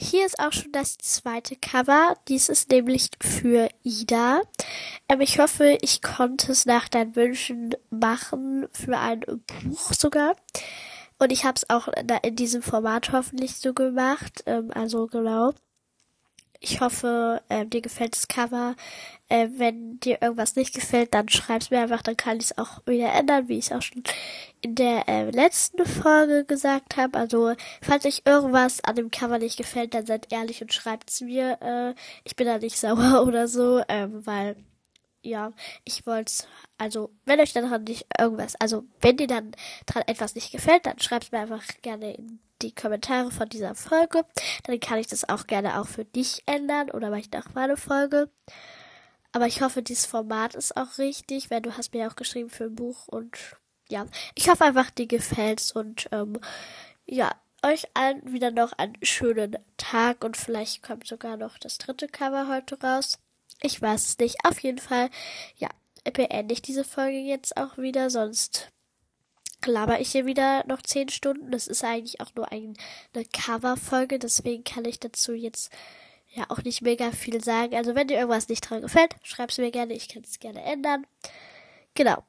hier ist auch schon das zweite Cover. Dies ist nämlich für Ida. Ähm, ich hoffe, ich konnte es nach deinen Wünschen machen, für ein Buch sogar. Und ich habe es auch in diesem Format hoffentlich so gemacht. Ähm, also genau. Ich hoffe, äh, dir gefällt das Cover. Äh, wenn dir irgendwas nicht gefällt, dann schreib's mir einfach, dann kann ich es auch wieder ändern, wie ich es auch schon in der äh, letzten Folge gesagt habe. Also, falls euch irgendwas an dem Cover nicht gefällt, dann seid ehrlich und schreibt's mir. Äh, ich bin da nicht sauer oder so, ähm, weil ja, ich wollte also, wenn euch daran nicht irgendwas, also wenn dir dann dran etwas nicht gefällt, dann schreibt's mir einfach gerne in die Kommentare von dieser Folge. Dann kann ich das auch gerne auch für dich ändern oder mache ich noch mal eine Folge. Aber ich hoffe, dieses Format ist auch richtig, weil du hast mir auch geschrieben für ein Buch und ja, ich hoffe einfach, dir gefällt's und ähm, ja, euch allen wieder noch einen schönen Tag und vielleicht kommt sogar noch das dritte Cover heute raus. Ich weiß es nicht. Auf jeden Fall, ja, beende ich diese Folge jetzt auch wieder, sonst laber ich hier wieder noch zehn Stunden. Das ist eigentlich auch nur ein, eine Cover-Folge, deswegen kann ich dazu jetzt ja auch nicht mega viel sagen. Also wenn dir irgendwas nicht dran gefällt, schreib's mir gerne, ich kann es gerne ändern. Genau.